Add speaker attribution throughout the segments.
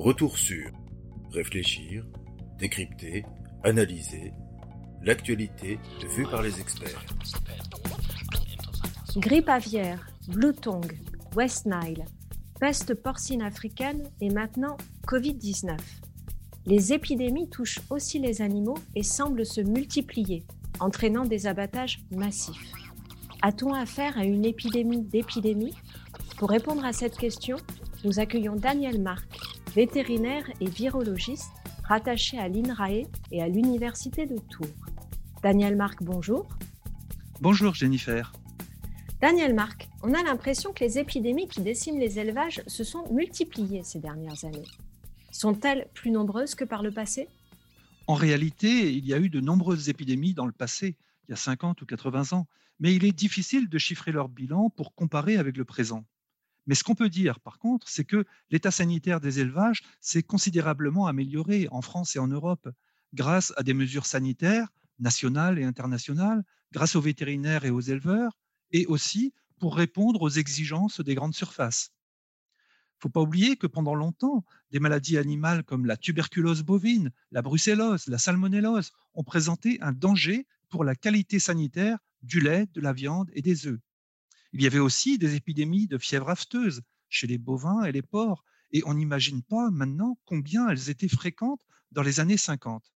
Speaker 1: Retour sur réfléchir, décrypter, analyser l'actualité vue par les experts.
Speaker 2: Grippe aviaire, Blue Tongue, West Nile, peste porcine africaine et maintenant Covid-19. Les épidémies touchent aussi les animaux et semblent se multiplier, entraînant des abattages massifs. A-t-on affaire à une épidémie d'épidémie? Pour répondre à cette question, nous accueillons Daniel Marc, vétérinaire et virologiste rattaché à l'INRAE et à l'Université de Tours. Daniel Marc, bonjour.
Speaker 3: Bonjour Jennifer.
Speaker 2: Daniel Marc, on a l'impression que les épidémies qui déciment les élevages se sont multipliées ces dernières années. Sont-elles plus nombreuses que par le passé?
Speaker 3: En réalité, il y a eu de nombreuses épidémies dans le passé, il y a 50 ou 80 ans, mais il est difficile de chiffrer leur bilan pour comparer avec le présent. Mais ce qu'on peut dire, par contre, c'est que l'état sanitaire des élevages s'est considérablement amélioré en France et en Europe grâce à des mesures sanitaires nationales et internationales, grâce aux vétérinaires et aux éleveurs, et aussi pour répondre aux exigences des grandes surfaces. Il ne faut pas oublier que pendant longtemps, des maladies animales comme la tuberculose bovine, la brucellose, la salmonellose ont présenté un danger pour la qualité sanitaire du lait, de la viande et des œufs. Il y avait aussi des épidémies de fièvre afteuse chez les bovins et les porcs, et on n'imagine pas maintenant combien elles étaient fréquentes dans les années 50.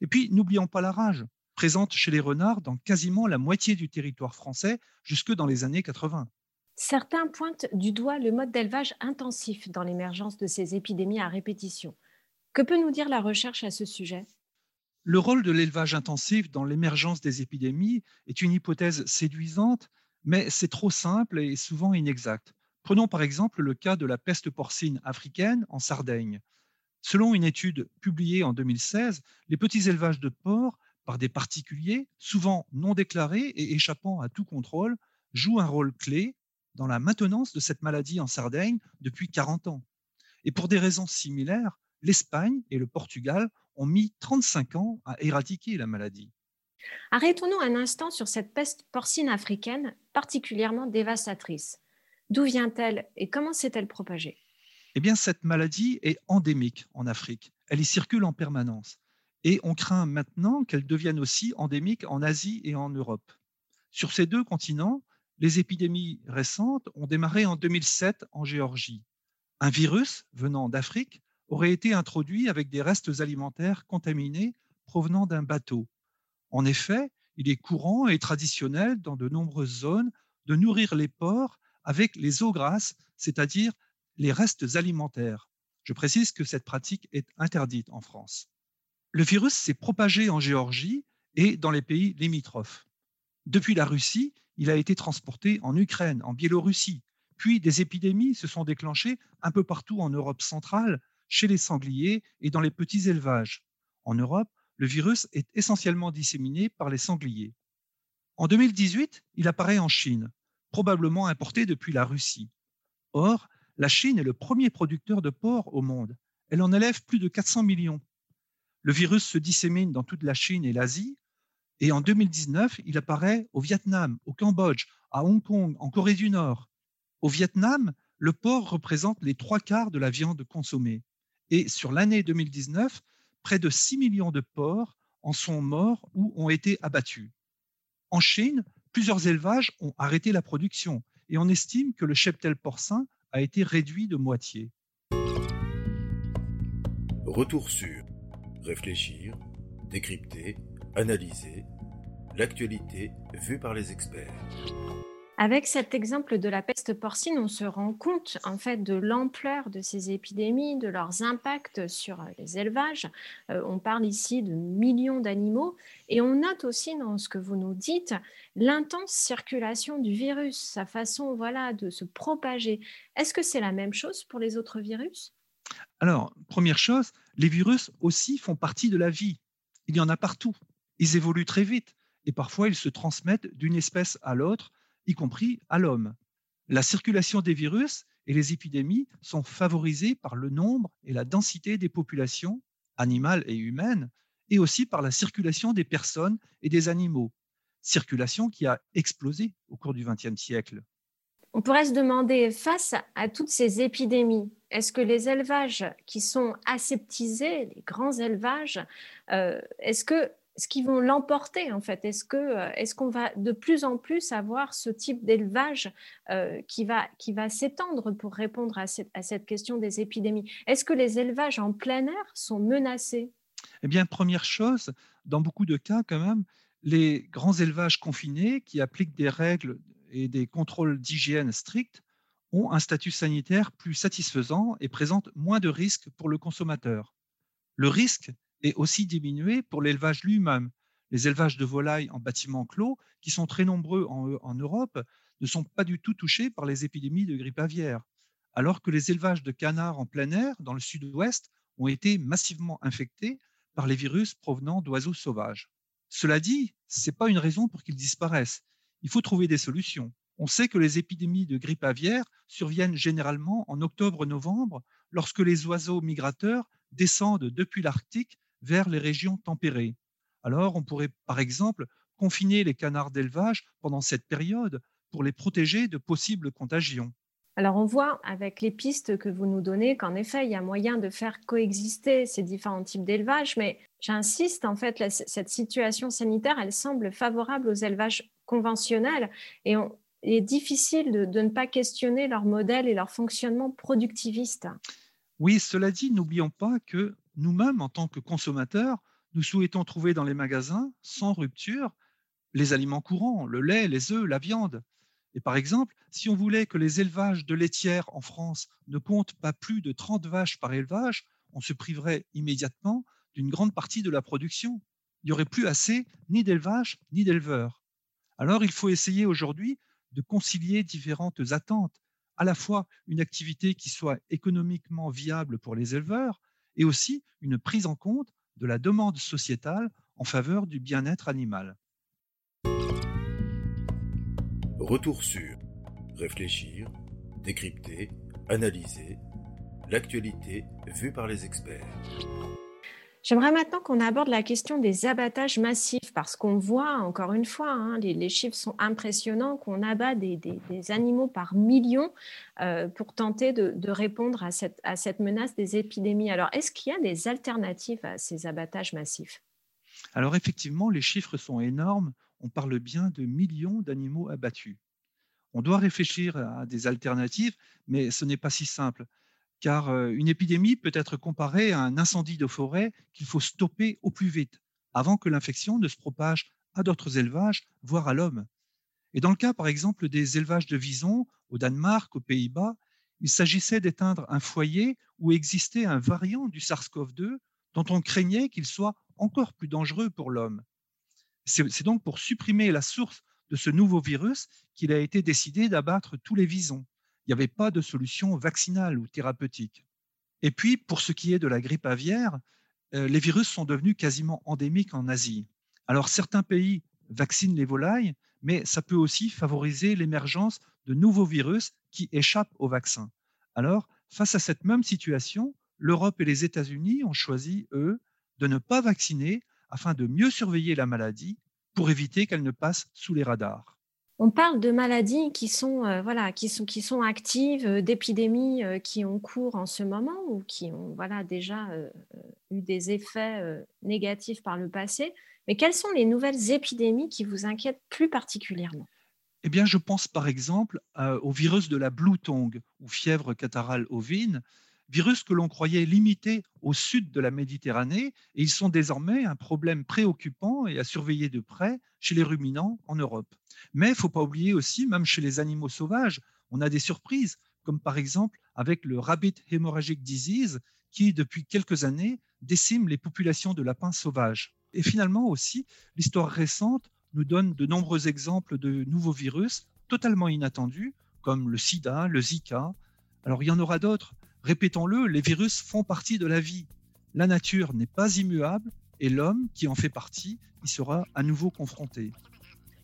Speaker 3: Et puis, n'oublions pas la rage, présente chez les renards dans quasiment la moitié du territoire français jusque dans les années 80.
Speaker 2: Certains pointent du doigt le mode d'élevage intensif dans l'émergence de ces épidémies à répétition. Que peut nous dire la recherche à ce sujet?
Speaker 3: Le rôle de l'élevage intensif dans l'émergence des épidémies est une hypothèse séduisante, mais c'est trop simple et souvent inexact. Prenons par exemple le cas de la peste porcine africaine en Sardaigne. Selon une étude publiée en 2016, les petits élevages de porcs par des particuliers, souvent non déclarés et échappant à tout contrôle, jouent un rôle clé dans la maintenance de cette maladie en Sardaigne depuis 40 ans. Et pour des raisons similaires, l'Espagne et le Portugal ont mis 35 ans à éradiquer la maladie.
Speaker 2: Arrêtons-nous un instant sur cette peste porcine africaine particulièrement dévastatrice. D'où vient-elle et comment s'est-elle propagée?
Speaker 3: Eh bien, cette maladie est endémique en Afrique. Elle y circule en permanence. Et on craint maintenant qu'elle devienne aussi endémique en Asie et en Europe. Sur ces deux continents, les épidémies récentes ont démarré en 2007 en Géorgie. Un virus venant d'Afrique aurait été introduit avec des restes alimentaires contaminés provenant d'un bateau. En effet, il est courant et traditionnel dans de nombreuses zones de nourrir les porcs avec les eaux grasses, c'est-à-dire les restes alimentaires. Je précise que cette pratique est interdite en France. Le virus s'est propagé en Géorgie et dans les pays limitrophes. Depuis la Russie, il a été transporté en Ukraine, en Biélorussie. Puis des épidémies se sont déclenchées un peu partout en Europe centrale, chez les sangliers et dans les petits élevages. En Europe, le virus est essentiellement disséminé par les sangliers. En 2018, il apparaît en Chine, probablement importé depuis la Russie. Or, la Chine est le premier producteur de porc au monde. Elle en élève plus de 400 millions. Le virus se dissémine dans toute la Chine et l'Asie, et en 2019, il apparaît au Vietnam, au Cambodge, à Hong Kong, en Corée du Nord. Au Vietnam, le porc représente les trois quarts de la viande consommée. Et sur l'année 2019, près de 6 millions de porcs en sont morts ou ont été abattus. En Chine, plusieurs élevages ont arrêté la production et on estime que le cheptel porcin a été réduit de moitié.
Speaker 1: Retour sur réfléchir, décrypter, analyser l'actualité vue par les experts.
Speaker 2: Avec cet exemple de la peste porcine, on se rend compte en fait de l'ampleur de ces épidémies, de leurs impacts sur les élevages. Euh, on parle ici de millions d'animaux et on note aussi dans ce que vous nous dites l'intense circulation du virus, sa façon voilà de se propager. Est-ce que c'est la même chose pour les autres virus?
Speaker 3: Alors, première chose, les virus aussi font partie de la vie. Il y en a partout. Ils évoluent très vite et parfois ils se transmettent d'une espèce à l'autre y compris à l'homme. La circulation des virus et les épidémies sont favorisées par le nombre et la densité des populations, animales et humaines, et aussi par la circulation des personnes et des animaux, circulation qui a explosé au cours du XXe siècle.
Speaker 2: On pourrait se demander, face à toutes ces épidémies, est-ce que les élevages qui sont aseptisés, les grands élevages, euh, est-ce que ce qui vont l'emporter en fait. Est-ce que euh, est-ce qu'on va de plus en plus avoir ce type d'élevage euh, qui va qui va s'étendre pour répondre à cette, à cette question des épidémies? Est-ce que les élevages en plein air sont menacés?
Speaker 3: Eh bien, première chose, dans beaucoup de cas quand même, les grands élevages confinés qui appliquent des règles et des contrôles d'hygiène stricts ont un statut sanitaire plus satisfaisant et présentent moins de risques pour le consommateur. Le risque est aussi diminué pour l'élevage lui-même. Les élevages de volailles en bâtiments clos, qui sont très nombreux en, en, Europe, ne sont pas du tout touchés par les épidémies de grippe aviaire, alors que les élevages de canards en plein air dans le sud-ouest ont été massivement infectés par les virus provenant d'oiseaux sauvages. Cela dit, ce n'est pas une raison pour qu'ils disparaissent. Il faut trouver des solutions. On sait que les épidémies de grippe aviaire surviennent généralement en octobre-novembre lorsque les oiseaux migrateurs descendent depuis l'Arctique vers les régions tempérées. Alors, on pourrait par exemple confiner les canards d'élevage pendant cette période pour les protéger de possibles contagions.
Speaker 2: Alors on voit avec les pistes que vous nous donnez qu'en effet, il y a moyen de faire coexister ces différents types d'élevage, mais j'insiste, en fait, cette situation sanitaire, elle semble favorable aux élevages conventionnels et il est difficile de, de ne pas questionner leur modèle et leur fonctionnement productiviste.
Speaker 3: Oui, cela dit, n'oublions pas que nous-mêmes, en tant que consommateurs, nous souhaitons trouver dans les magasins, sans rupture, les aliments courants, le lait, les œufs, la viande. Et par exemple, si on voulait que les élevages de laitières en France ne comptent pas plus de 30 vaches par élevage, on se priverait immédiatement d'une grande partie de la production. Il n'y aurait plus assez ni d'élevage ni d'éleveurs. Alors il faut essayer aujourd'hui de concilier différentes attentes, à la fois une activité qui soit économiquement viable pour les éleveurs et aussi une prise en compte de la demande sociétale en faveur du bien-être animal.
Speaker 1: Retour sur réfléchir, décrypter, analyser l'actualité vue par les experts.
Speaker 2: J'aimerais maintenant qu'on aborde la question des abattages massifs, parce qu'on voit, encore une fois, hein, les, chiffres sont impressionnants, qu'on abat des, animaux par millions euh, pour tenter de, répondre à cette, à cette, menace des épidémies. Alors, est-ce qu'il y a des alternatives à ces abattages massifs?
Speaker 3: Alors, effectivement, les chiffres sont énormes. On parle bien de millions d'animaux abattus. On doit réfléchir à des alternatives, mais ce n'est pas si simple car euh, une épidémie peut être comparée à un incendie de forêt qu'il faut stopper au plus vite, avant que l'infection ne se propage à d'autres élevages, voire à l'homme. Et dans le cas, par exemple, des élevages de visons au Danemark, aux Pays-Bas, il s'agissait d'éteindre un foyer où existait un variant du SARS-CoV-2 dont on craignait qu'il soit encore plus dangereux pour l'homme. C'est donc pour supprimer la source de ce nouveau virus qu'il a été décidé d'abattre tous les visons il n'y avait pas de solution vaccinale ou thérapeutique. Et puis, pour ce qui est de la grippe aviaire, euh, les virus sont devenus quasiment endémiques en Asie. Alors, certains pays vaccinent les volailles, mais ça peut aussi favoriser l'émergence de nouveaux virus qui échappent au vaccin. Alors, face à cette même situation, l'Europe et les États-Unis ont choisi, eux, de ne pas vacciner afin de mieux surveiller la maladie pour éviter qu'elle ne passe sous les radars
Speaker 2: on parle de maladies qui sont, euh, voilà, qui sont, qui sont actives, euh, d'épidémies euh, qui ont cours en ce moment ou qui ont voilà, déjà eu des effets négatifs par le passé. Mais quelles sont les nouvelles épidémies qui vous inquiètent plus particulièrement?
Speaker 3: Eh bien, je pense par exemple au virus de la blue tongue ou fièvre catarrhale ovine, virus que l'on croyait limité au sud de la Méditerranée, et ils sont désormais un problème préoccupant et à surveiller de près chez les ruminants en Europe. Mais il ne faut pas oublier aussi, même chez les animaux sauvages, on a des surprises, comme par exemple avec le Rabbit Hemorrhagic Disease, qui depuis quelques années décime les populations de lapins sauvages. Et finalement aussi, l'histoire récente nous donne de nombreux exemples de nouveaux virus totalement inattendus, comme le sida, le Zika. Alors il y en aura d'autres, Répétons-le, les virus font partie de la vie. La nature n'est pas immuable et l'homme, qui en fait partie, y sera à nouveau confronté.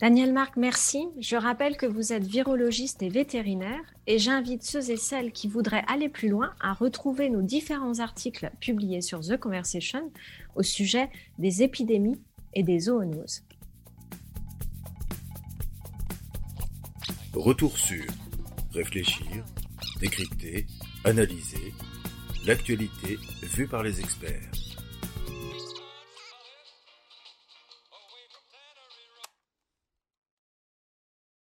Speaker 2: Daniel Marc, merci. Je rappelle que vous êtes virologiste et vétérinaire et j'invite ceux et celles qui voudraient aller plus loin à retrouver nos différents articles publiés sur The Conversation au sujet des épidémies et des zoonoses.
Speaker 1: Retour sur Réfléchir, décrypter, analyser. L'actualité vue par les experts.